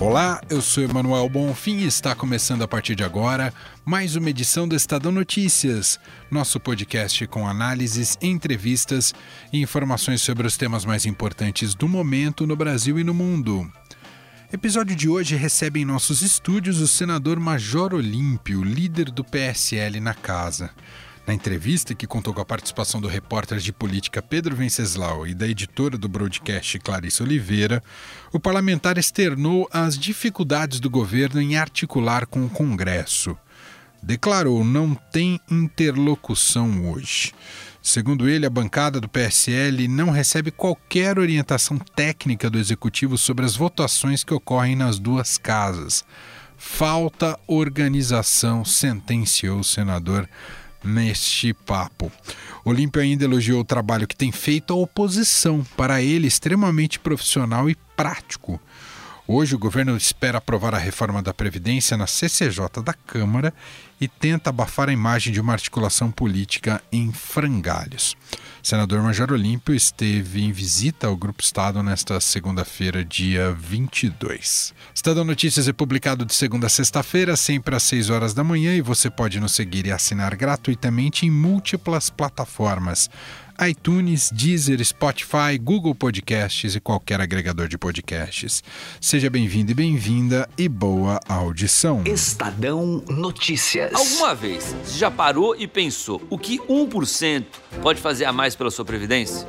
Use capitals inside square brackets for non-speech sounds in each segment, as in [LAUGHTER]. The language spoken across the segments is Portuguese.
Olá, eu sou Emanuel Bonfim e está começando a partir de agora mais uma edição do Estadão Notícias, nosso podcast com análises, entrevistas e informações sobre os temas mais importantes do momento no Brasil e no mundo. Episódio de hoje recebe em nossos estúdios o senador Major Olímpio, líder do PSL na casa. Na entrevista, que contou com a participação do repórter de política Pedro Venceslau e da editora do broadcast Clarice Oliveira, o parlamentar externou as dificuldades do governo em articular com o Congresso. Declarou não tem interlocução hoje. Segundo ele, a bancada do PSL não recebe qualquer orientação técnica do executivo sobre as votações que ocorrem nas duas casas. Falta organização, sentenciou o senador neste papo. Olímpio ainda elogiou o trabalho que tem feito a oposição, para ele extremamente profissional e prático. Hoje, o governo espera aprovar a reforma da Previdência na CCJ da Câmara e tenta abafar a imagem de uma articulação política em frangalhos. O senador Major Olímpio esteve em visita ao Grupo Estado nesta segunda-feira, dia 22. Estadão Notícias é publicado de segunda a sexta-feira, sempre às 6 horas da manhã, e você pode nos seguir e assinar gratuitamente em múltiplas plataformas iTunes, Deezer, Spotify, Google Podcasts e qualquer agregador de podcasts. Seja bem-vindo e bem-vinda e boa audição. Estadão Notícias. Alguma vez você já parou e pensou o que 1% pode fazer a mais pela sua previdência?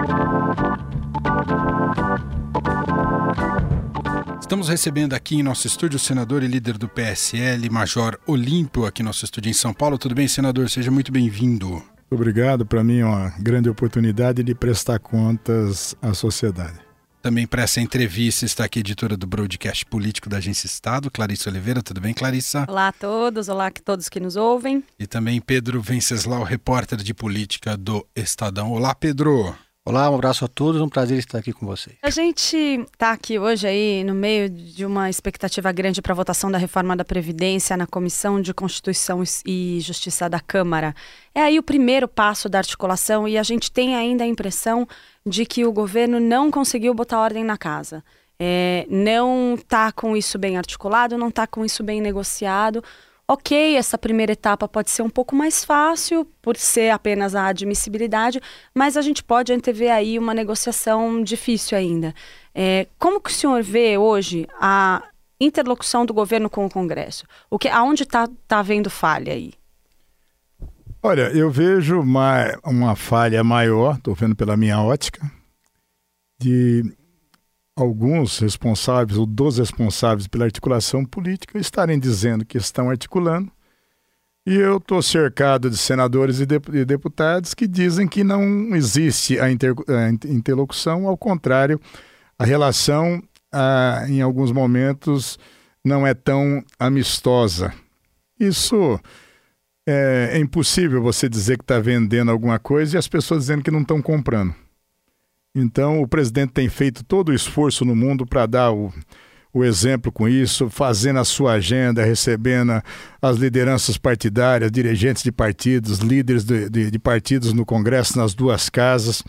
Estamos recebendo aqui em nosso estúdio o senador e líder do PSL, Major Olímpio, aqui no nosso estúdio em São Paulo. Tudo bem, senador? Seja muito bem-vindo. Obrigado. Para mim é uma grande oportunidade de prestar contas à sociedade. Também para essa entrevista está aqui a editora do broadcast político da Agência Estado, Clarissa Oliveira. Tudo bem, Clarissa? Olá a todos, olá a todos que nos ouvem. E também Pedro Venceslau, repórter de política do Estadão. Olá, Pedro. Olá, um abraço a todos, um prazer estar aqui com vocês. A gente está aqui hoje aí no meio de uma expectativa grande para a votação da reforma da Previdência na Comissão de Constituição e Justiça da Câmara. É aí o primeiro passo da articulação e a gente tem ainda a impressão de que o governo não conseguiu botar ordem na casa. É, não está com isso bem articulado, não está com isso bem negociado ok, essa primeira etapa pode ser um pouco mais fácil, por ser apenas a admissibilidade, mas a gente pode antever aí uma negociação difícil ainda. É, como que o senhor vê hoje a interlocução do governo com o Congresso? O que, aonde está tá havendo falha aí? Olha, eu vejo uma, uma falha maior, estou vendo pela minha ótica, de alguns responsáveis, ou dos responsáveis pela articulação política, estarem dizendo que estão articulando, e eu estou cercado de senadores e deputados que dizem que não existe a, inter, a interlocução, ao contrário, a relação, ah, em alguns momentos, não é tão amistosa. Isso é, é impossível você dizer que está vendendo alguma coisa e as pessoas dizendo que não estão comprando. Então, o presidente tem feito todo o esforço no mundo para dar o, o exemplo com isso, fazendo a sua agenda, recebendo as lideranças partidárias, dirigentes de partidos, líderes de, de, de partidos no Congresso, nas duas casas,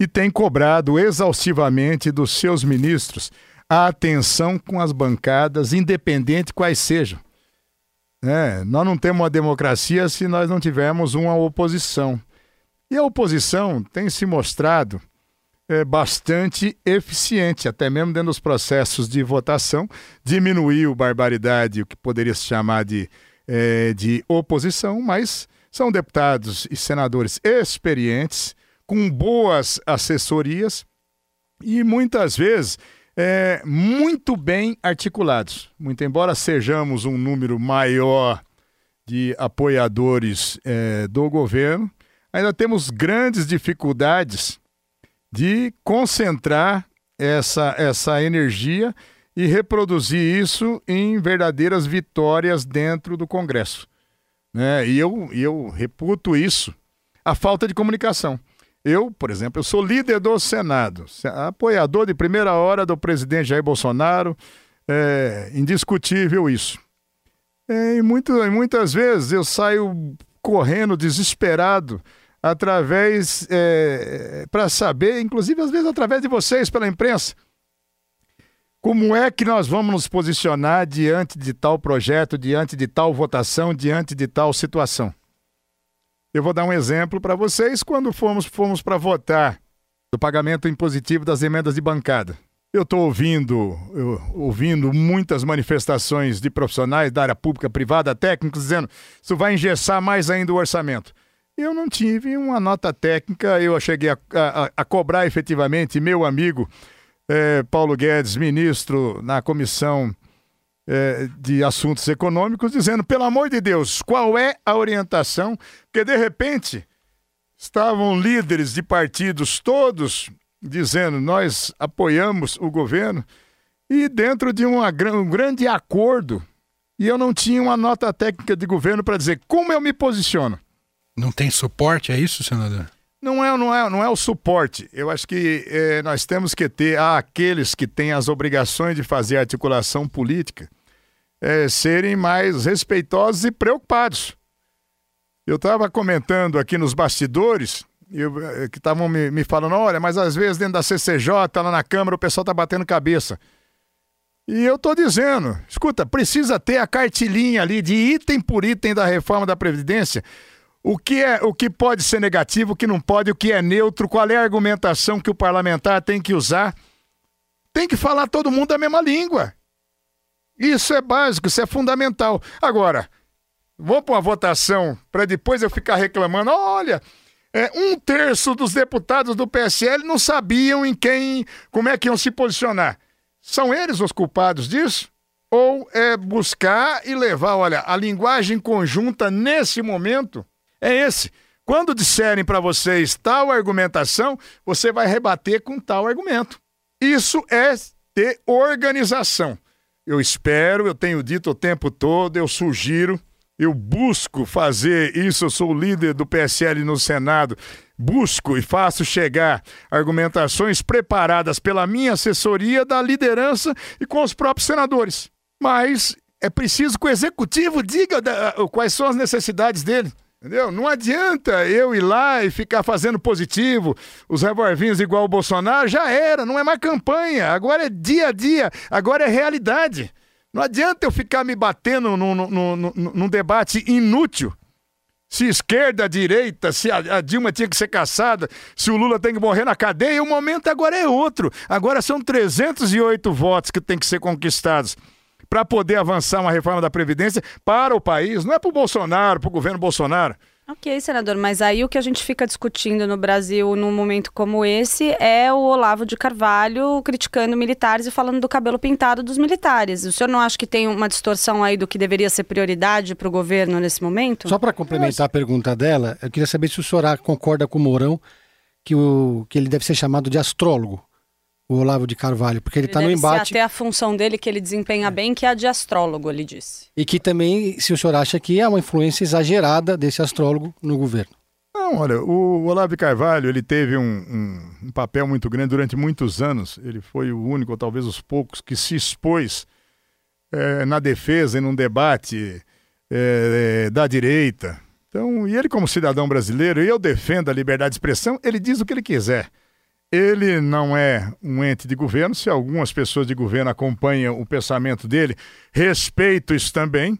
e tem cobrado exaustivamente dos seus ministros a atenção com as bancadas, independente quais sejam. É, nós não temos uma democracia se nós não tivermos uma oposição. E a oposição tem se mostrado é, bastante eficiente, até mesmo dentro dos processos de votação, diminuiu barbaridade, o que poderia se chamar de, é, de oposição, mas são deputados e senadores experientes, com boas assessorias e muitas vezes é, muito bem articulados. Muito embora sejamos um número maior de apoiadores é, do governo, ainda temos grandes dificuldades de concentrar essa, essa energia e reproduzir isso em verdadeiras vitórias dentro do Congresso. Né? E eu, eu reputo isso, a falta de comunicação. Eu, por exemplo, eu sou líder do Senado, apoiador de primeira hora do presidente Jair Bolsonaro, é indiscutível isso. É, e, muito, e muitas vezes eu saio correndo desesperado através é, para saber, inclusive às vezes através de vocês pela imprensa, como é que nós vamos nos posicionar diante de tal projeto, diante de tal votação, diante de tal situação? Eu vou dar um exemplo para vocês quando fomos, fomos para votar do pagamento impositivo das emendas de bancada. Eu estou ouvindo, ouvindo muitas manifestações de profissionais da área pública, privada, técnicos, dizendo isso vai engessar mais ainda o orçamento. Eu não tive uma nota técnica, eu cheguei a, a, a cobrar efetivamente meu amigo é, Paulo Guedes, ministro na Comissão é, de Assuntos Econômicos, dizendo: pelo amor de Deus, qual é a orientação? Porque de repente estavam líderes de partidos todos dizendo: nós apoiamos o governo, e dentro de uma, um grande acordo, e eu não tinha uma nota técnica de governo para dizer como eu me posiciono. Não tem suporte, é isso, senador? Não é, não é, não é o suporte. Eu acho que é, nós temos que ter aqueles que têm as obrigações de fazer articulação política é, serem mais respeitosos e preocupados. Eu estava comentando aqui nos bastidores eu, é, que estavam me, me, falando, olha, mas às vezes dentro da CCJ, lá na Câmara, o pessoal está batendo cabeça. E eu estou dizendo, escuta, precisa ter a cartilinha ali de item por item da reforma da Previdência o que, é, o que pode ser negativo, o que não pode, o que é neutro, qual é a argumentação que o parlamentar tem que usar. Tem que falar todo mundo a mesma língua. Isso é básico, isso é fundamental. Agora, vou para uma votação para depois eu ficar reclamando: olha, é, um terço dos deputados do PSL não sabiam em quem, como é que iam se posicionar. São eles os culpados disso? Ou é buscar e levar, olha, a linguagem conjunta nesse momento é esse. Quando disserem para vocês tal argumentação, você vai rebater com tal argumento. Isso é ter organização. Eu espero, eu tenho dito o tempo todo, eu sugiro, eu busco fazer isso. Eu sou o líder do PSL no Senado. Busco e faço chegar argumentações preparadas pela minha assessoria da liderança e com os próprios senadores. Mas é preciso que o executivo diga quais são as necessidades dele. Entendeu? Não adianta eu ir lá e ficar fazendo positivo, os revolvinhos igual o Bolsonaro, já era, não é mais campanha, agora é dia a dia, agora é realidade. Não adianta eu ficar me batendo num, num, num, num debate inútil. Se esquerda, direita, se a, a, Dilma tinha que ser caçada, se o Lula tem que morrer na cadeia, o momento agora é outro. Agora são 308 votos que têm que ser conquistados para poder avançar uma reforma da Previdência para o país, não é para o Bolsonaro, para o governo Bolsonaro. Ok, senador, mas aí o que a gente fica discutindo no Brasil num momento como esse é o Olavo de Carvalho criticando militares e falando do cabelo pintado dos militares. O senhor não acha que tem uma distorção aí do que deveria ser prioridade para o governo nesse momento? Só para complementar a pergunta dela, eu queria saber se o senhor concorda com o Mourão que, o, que ele deve ser chamado de astrólogo o Olavo de Carvalho, porque ele está no embate. até a função dele que ele desempenha é. bem, que é a de astrólogo, ele disse. E que também, se o senhor acha que é uma influência exagerada desse astrólogo no governo. Não, olha, o Olavo de Carvalho, ele teve um, um, um papel muito grande durante muitos anos. Ele foi o único, ou talvez os poucos, que se expôs é, na defesa, em um debate é, é, da direita. Então, e ele como cidadão brasileiro, e eu defendo a liberdade de expressão, ele diz o que ele quiser. Ele não é um ente de governo. Se algumas pessoas de governo acompanham o pensamento dele, respeito isso também.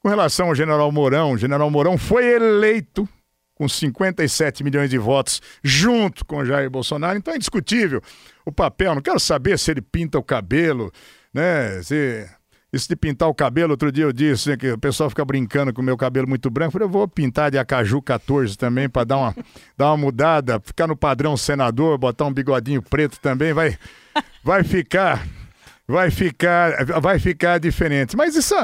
Com relação ao general Mourão, o general Mourão foi eleito com 57 milhões de votos junto com Jair Bolsonaro, então é indiscutível o papel. Não quero saber se ele pinta o cabelo, né? Se isso de pintar o cabelo, outro dia eu disse né, que o pessoal fica brincando com o meu cabelo muito branco. Eu falei, eu vou pintar de Acaju 14 também para dar uma, [LAUGHS] dar uma mudada, ficar no padrão senador, botar um bigodinho preto também, vai. vai ficar, vai ficar, vai ficar diferente. Mas isso,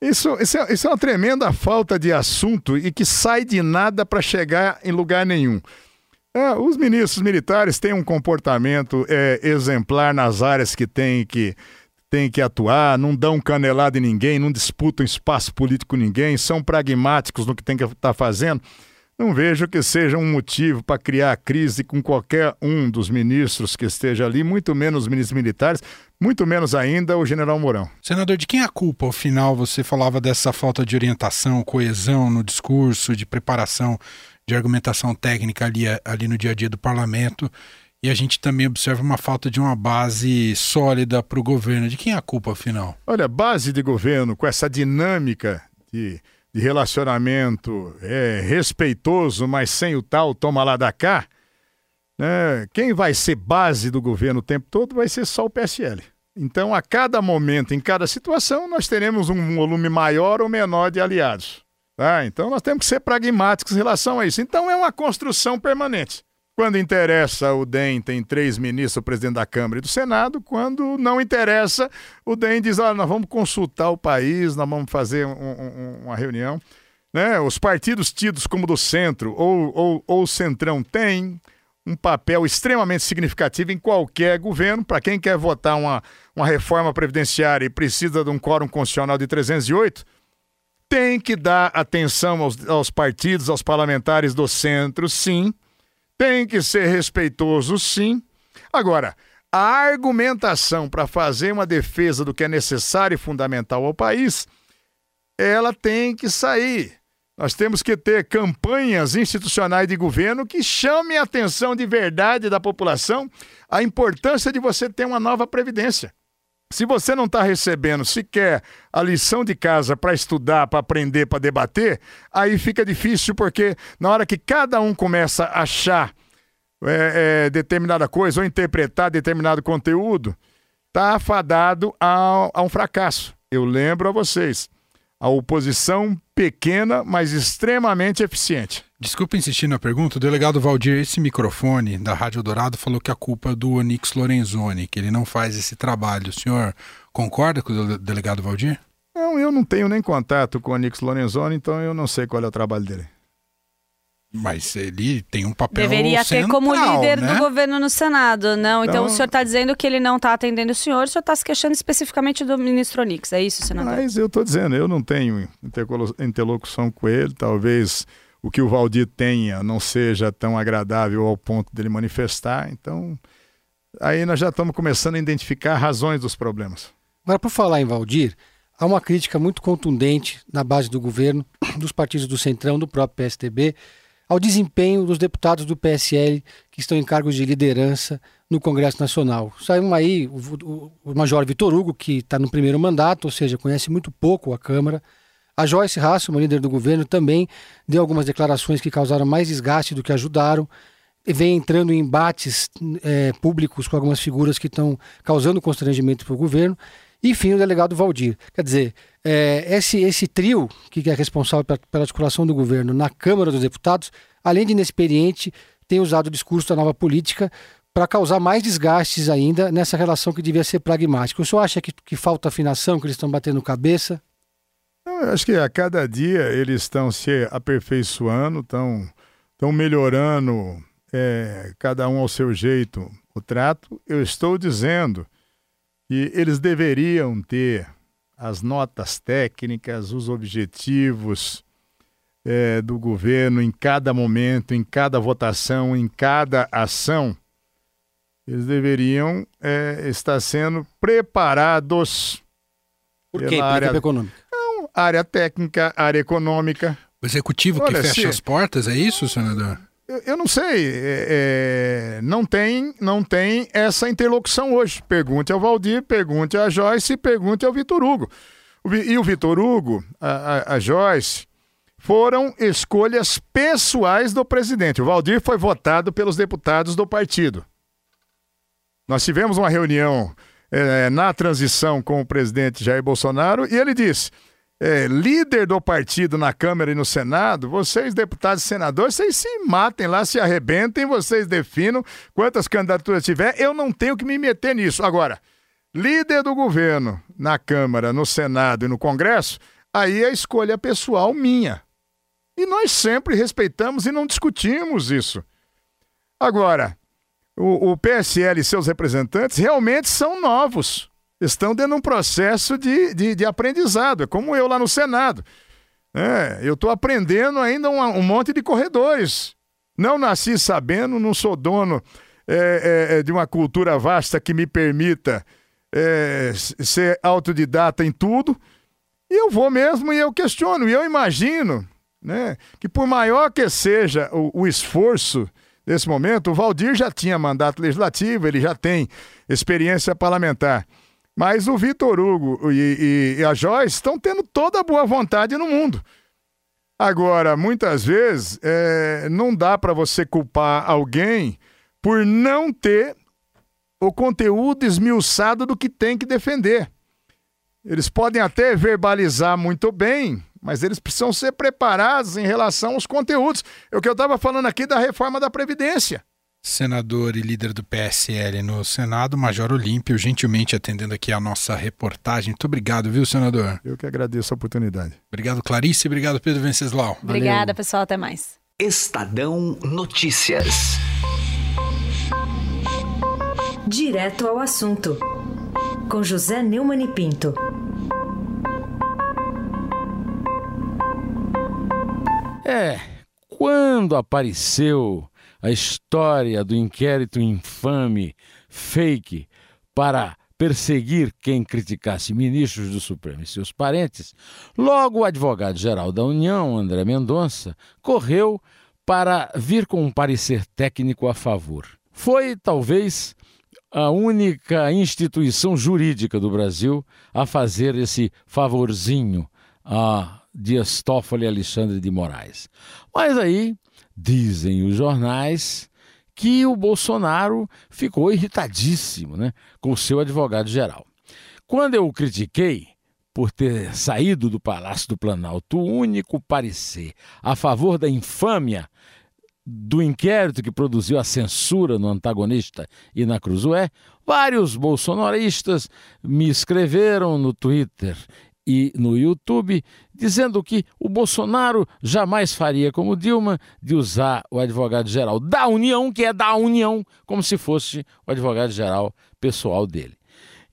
isso, isso, é, isso é uma tremenda falta de assunto e que sai de nada para chegar em lugar nenhum. É, os ministros militares têm um comportamento é, exemplar nas áreas que têm que, têm que atuar, não dão canelada em ninguém, não disputam espaço político com ninguém, são pragmáticos no que tem que estar tá fazendo. Não vejo que seja um motivo para criar crise com qualquer um dos ministros que esteja ali, muito menos os ministros militares, muito menos ainda o general Mourão. Senador, de quem é a culpa? Afinal, você falava dessa falta de orientação, coesão no discurso, de preparação, de argumentação técnica ali, ali no dia a dia do parlamento. E a gente também observa uma falta de uma base sólida para o governo. De quem é a culpa, afinal? Olha, base de governo com essa dinâmica de de relacionamento é, respeitoso, mas sem o tal toma lá da cá, né, quem vai ser base do governo o tempo todo vai ser só o PSL. Então, a cada momento, em cada situação, nós teremos um volume maior ou menor de aliados. Tá? Então, nós temos que ser pragmáticos em relação a isso. Então, é uma construção permanente. Quando interessa, o DEM tem três ministros, o presidente da Câmara e do Senado. Quando não interessa, o DEM diz: ah, nós vamos consultar o país, nós vamos fazer um, um, uma reunião. Né? Os partidos tidos como do centro ou, ou, ou centrão têm um papel extremamente significativo em qualquer governo. Para quem quer votar uma, uma reforma previdenciária e precisa de um quórum constitucional de 308, tem que dar atenção aos, aos partidos, aos parlamentares do centro, sim tem que ser respeitoso, sim. Agora, a argumentação para fazer uma defesa do que é necessário e fundamental ao país, ela tem que sair. Nós temos que ter campanhas institucionais de governo que chamem a atenção de verdade da população a importância de você ter uma nova previdência. Se você não está recebendo sequer a lição de casa para estudar, para aprender, para debater, aí fica difícil, porque na hora que cada um começa a achar é, é, determinada coisa ou interpretar determinado conteúdo, está afadado a, a um fracasso. Eu lembro a vocês, a oposição pequena, mas extremamente eficiente. Desculpa insistir na pergunta, o delegado Valdir, esse microfone da Rádio Dourado falou que a culpa é do Onix Lorenzoni, que ele não faz esse trabalho. O senhor concorda com o delegado Valdir? Não, eu não tenho nem contato com o Onix Lorenzoni, então eu não sei qual é o trabalho dele. Mas ele tem um papel Deveria central, ter como líder né? do governo no Senado, não? Então, então o senhor está dizendo que ele não está atendendo o senhor, o senhor está se queixando especificamente do ministro Onix, é isso, senador? Mas eu estou dizendo, eu não tenho interlocução com ele, talvez o que o Valdir tenha não seja tão agradável ao ponto dele manifestar. Então, aí nós já estamos começando a identificar razões dos problemas. Agora, por falar em Valdir, há uma crítica muito contundente na base do governo, dos partidos do Centrão, do próprio PSTB, ao desempenho dos deputados do PSL que estão em cargos de liderança no Congresso Nacional. Saiu aí o, o, o Major Vitor Hugo, que está no primeiro mandato, ou seja, conhece muito pouco a Câmara. A Joyce Hasselman, líder do governo, também deu algumas declarações que causaram mais desgaste do que ajudaram. Vem entrando em embates é, públicos com algumas figuras que estão causando constrangimento para o governo. E, enfim, o delegado Valdir. Quer dizer, é, esse, esse trio, que é responsável pela, pela articulação do governo na Câmara dos Deputados, além de inexperiente, tem usado o discurso da nova política para causar mais desgastes ainda nessa relação que devia ser pragmática. O senhor acha que, que falta afinação, que eles estão batendo cabeça? Eu acho que a cada dia eles estão se aperfeiçoando, estão, estão melhorando, é, cada um ao seu jeito, o trato. Eu estou dizendo que eles deveriam ter as notas técnicas, os objetivos é, do governo em cada momento, em cada votação, em cada ação. Eles deveriam é, estar sendo preparados. Por quê? Pela área econômica área técnica, área econômica. O executivo Olha, que fecha se... as portas, é isso, senador? Eu, eu não sei, é, é, não tem não tem essa interlocução hoje. Pergunte ao Valdir, pergunte a Joyce, pergunte ao Vitor Hugo. E o Vitor Hugo, a, a, a Joyce, foram escolhas pessoais do presidente. O Valdir foi votado pelos deputados do partido. Nós tivemos uma reunião é, na transição com o presidente Jair Bolsonaro e ele disse: é, líder do partido na Câmara e no Senado, vocês, deputados e senadores, vocês se matem lá, se arrebentem, vocês definam quantas candidaturas tiver. Eu não tenho que me meter nisso. Agora, líder do governo na Câmara, no Senado e no Congresso, aí é escolha pessoal minha. E nós sempre respeitamos e não discutimos isso. Agora, o, o PSL e seus representantes realmente são novos estão dentro de um processo de, de, de aprendizado. É como eu lá no Senado. É, eu estou aprendendo ainda um, um, monte de corredores. Não nasci sabendo, não sou dono é, é, é de uma cultura vasta que me permita é, ser autodidata em tudo. E eu vou mesmo e eu questiono. E eu imagino né, que, por maior que seja o, o esforço desse momento, o Valdir já tinha mandato legislativo, ele já tem experiência parlamentar. Mas o Vitor Hugo e, e, e a Joyce estão tendo toda a boa vontade no mundo. Agora, muitas vezes, é, não dá para você culpar alguém por não ter o conteúdo esmiuçado do que tem que defender. Eles podem até verbalizar muito bem, mas eles precisam ser preparados em relação aos conteúdos. É o que eu estava falando aqui da reforma da Previdência senador e líder do PSL no Senado, Major Olímpio, gentilmente atendendo aqui a nossa reportagem. Muito obrigado, viu, senador? Eu que agradeço a oportunidade. Obrigado, Clarice. Obrigado, Pedro Venceslau. Obrigada, Valeu. pessoal. Até mais. Estadão Notícias. Direto ao assunto. Com José Neumann e Pinto. É, quando apareceu a história do inquérito infame, fake, para perseguir quem criticasse ministros do Supremo e seus parentes, logo o advogado-geral da União, André Mendonça, correu para vir com um parecer técnico a favor. Foi, talvez, a única instituição jurídica do Brasil a fazer esse favorzinho a Dias Toffoli e Alexandre de Moraes. Mas aí Dizem os jornais que o Bolsonaro ficou irritadíssimo né, com o seu advogado-geral. Quando eu o critiquei por ter saído do Palácio do Planalto, o único parecer a favor da infâmia do inquérito que produziu a censura no antagonista e na Cruzoé, vários bolsonaristas me escreveram no Twitter e no YouTube, dizendo que o Bolsonaro jamais faria como Dilma de usar o advogado-geral da União, que é da União, como se fosse o advogado-geral pessoal dele.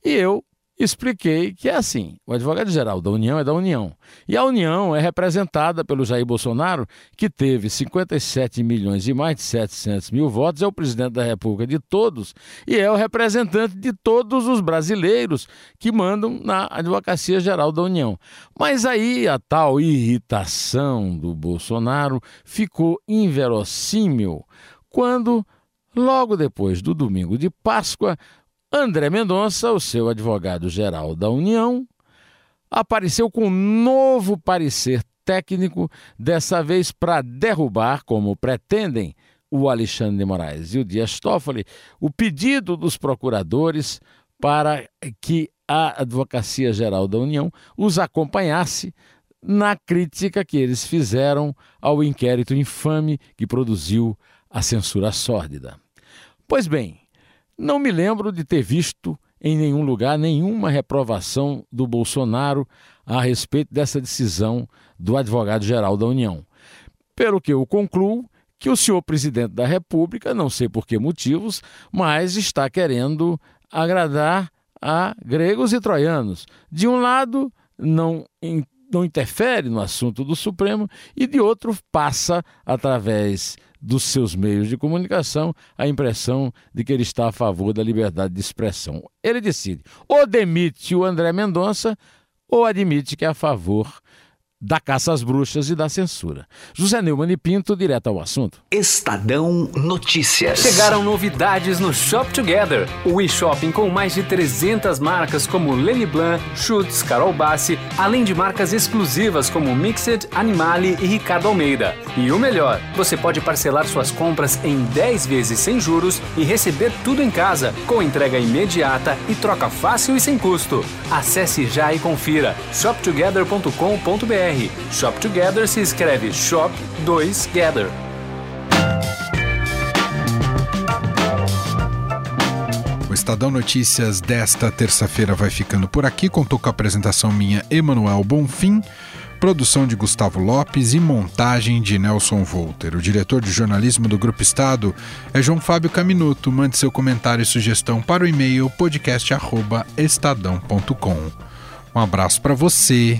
E eu expliquei que é assim: o advogado-geral da União é da União. E a União é representada pelo Jair Bolsonaro, que teve 57 milhões e mais de 700 mil votos, é o presidente da República de todos e é o representante de todos os brasileiros que mandam na Advocacia Geral da União. Mas aí a tal irritação do Bolsonaro ficou inverossímil quando. Logo depois do domingo de Páscoa, André Mendonça, o seu advogado-geral da União, apareceu com um novo parecer técnico, dessa vez para derrubar, como pretendem o Alexandre de Moraes e o Dias Toffoli, o pedido dos procuradores para que a Advocacia Geral da União os acompanhasse na crítica que eles fizeram ao inquérito infame que produziu a censura sórdida. Pois bem, não me lembro de ter visto em nenhum lugar nenhuma reprovação do Bolsonaro a respeito dessa decisão do advogado-geral da União. Pelo que eu concluo que o senhor presidente da República, não sei por que motivos, mas está querendo agradar a gregos e troianos. De um lado, não não interfere no assunto do Supremo e de outro passa através dos seus meios de comunicação a impressão de que ele está a favor da liberdade de expressão. Ele decide ou demite o André Mendonça ou admite que é a favor da caça às bruxas e da censura. José Neumann e Pinto, direto ao assunto. Estadão Notícias. Chegaram novidades no Shop Together, o e-shopping com mais de 300 marcas como Lenny Blanc, Schutz, Carol Bassi, além de marcas exclusivas como Mixed, Animale e Ricardo Almeida. E o melhor, você pode parcelar suas compras em 10 vezes sem juros e receber tudo em casa, com entrega imediata e troca fácil e sem custo. Acesse já e confira shoptogether.com.br. Shop Together se escreve Shop 2 Gather. Estadão Notícias desta terça-feira vai ficando por aqui. Contou com a apresentação minha, Emanuel Bonfim, produção de Gustavo Lopes e montagem de Nelson Volter. O diretor de jornalismo do Grupo Estado é João Fábio Caminuto. Mande seu comentário e sugestão para o e-mail podcast@estadão.com. Um abraço para você